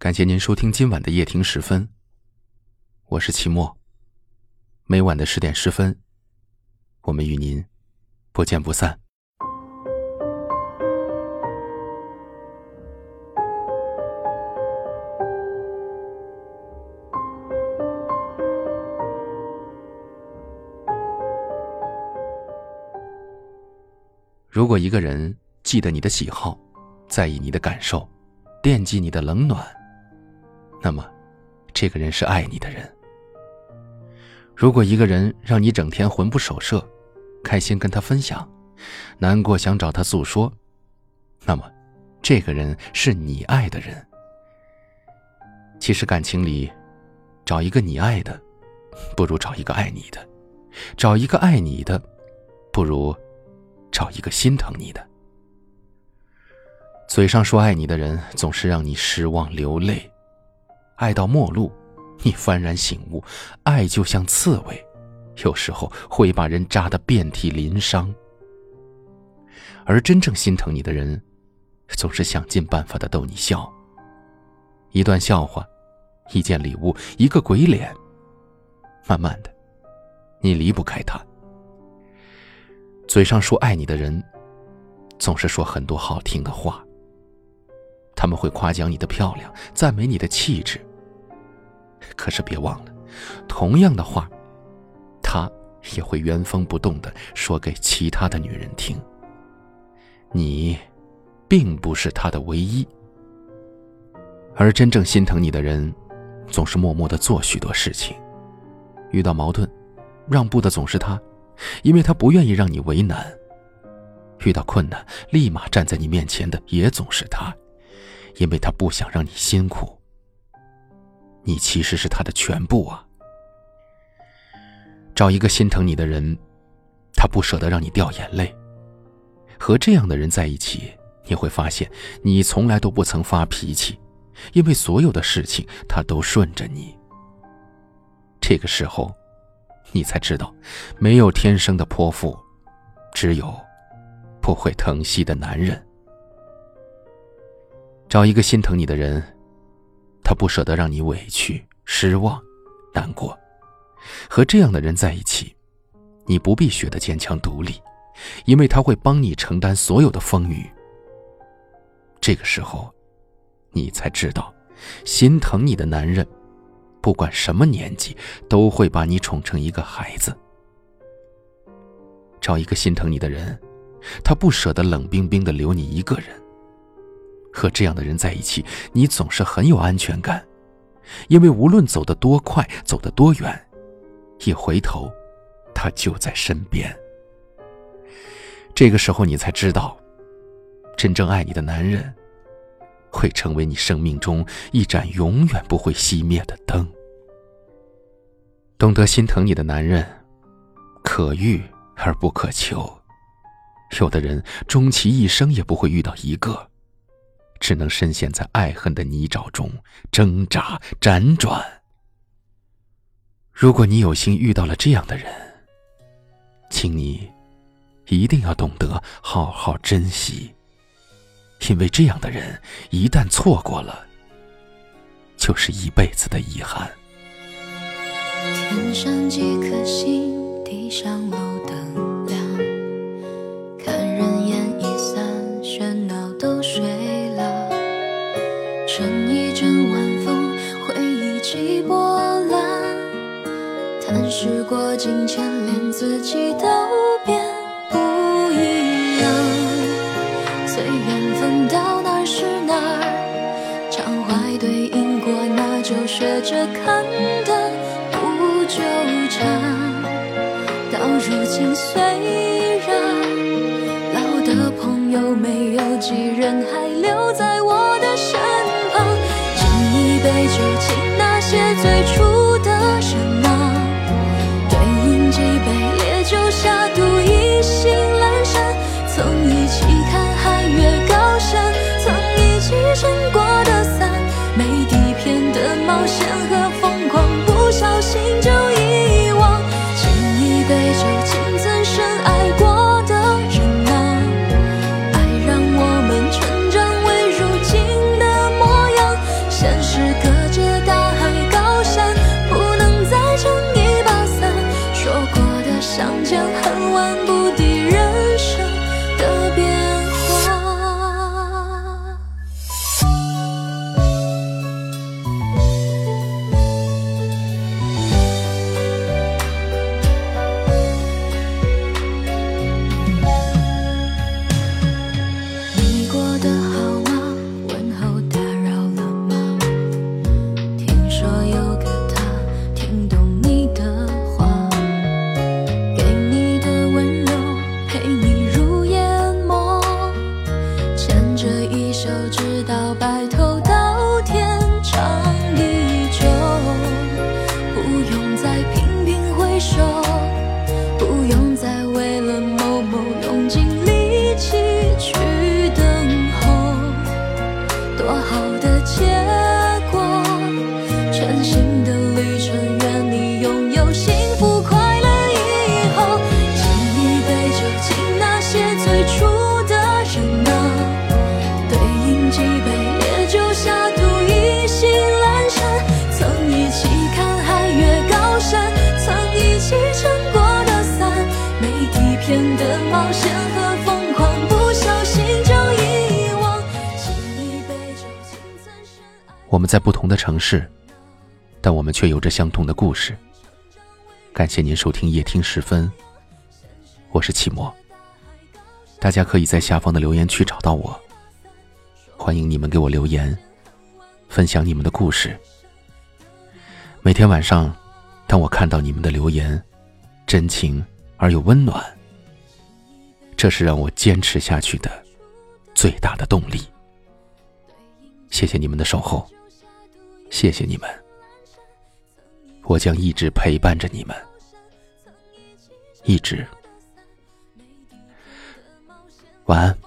感谢您收听今晚的夜听时分，我是齐墨。每晚的十点十分，我们与您不见不散。如果一个人记得你的喜好，在意你的感受，惦记你的冷暖，那么，这个人是爱你的人。如果一个人让你整天魂不守舍，开心跟他分享，难过想找他诉说，那么，这个人是你爱的人。其实感情里，找一个你爱的，不如找一个爱你的；找一个爱你的，不如。找一个心疼你的，嘴上说爱你的人，总是让你失望流泪。爱到末路，你幡然醒悟，爱就像刺猬，有时候会把人扎得遍体鳞伤。而真正心疼你的人，总是想尽办法的逗你笑。一段笑话，一件礼物，一个鬼脸，慢慢的，你离不开他。嘴上说爱你的人，总是说很多好听的话。他们会夸奖你的漂亮，赞美你的气质。可是别忘了，同样的话，他也会原封不动的说给其他的女人听。你，并不是他的唯一。而真正心疼你的人，总是默默的做许多事情。遇到矛盾，让步的总是他。因为他不愿意让你为难，遇到困难立马站在你面前的也总是他，因为他不想让你辛苦。你其实是他的全部啊！找一个心疼你的人，他不舍得让你掉眼泪。和这样的人在一起，你会发现你从来都不曾发脾气，因为所有的事情他都顺着你。这个时候。你才知道，没有天生的泼妇，只有不会疼惜的男人。找一个心疼你的人，他不舍得让你委屈、失望、难过。和这样的人在一起，你不必学得坚强独立，因为他会帮你承担所有的风雨。这个时候，你才知道，心疼你的男人。不管什么年纪，都会把你宠成一个孩子。找一个心疼你的人，他不舍得冷冰冰的留你一个人。和这样的人在一起，你总是很有安全感，因为无论走得多快，走得多远，一回头，他就在身边。这个时候，你才知道，真正爱你的男人。会成为你生命中一盏永远不会熄灭的灯。懂得心疼你的男人，可遇而不可求。有的人终其一生也不会遇到一个，只能深陷在爱恨的泥沼中挣扎辗转。如果你有幸遇到了这样的人，请你一定要懂得好好珍惜。因为这样的人，一旦错过了，就是一辈子的遗憾。天上几颗星，地上路灯随缘分到哪儿是哪儿，常怀对因果，那就学着看淡，不纠缠。到如今，虽然老的朋友没有几人还留在我的身旁，敬一杯酒，敬那些最初的人啊。对饮几杯烈酒下，赌一我们在不同的城市，但我们却有着相同的故事。感谢您收听夜听时分，我是启墨。大家可以在下方的留言区找到我，欢迎你们给我留言，分享你们的故事。每天晚上，当我看到你们的留言，真情而又温暖，这是让我坚持下去的最大的动力。谢谢你们的守候，谢谢你们，我将一直陪伴着你们，一直。晚安，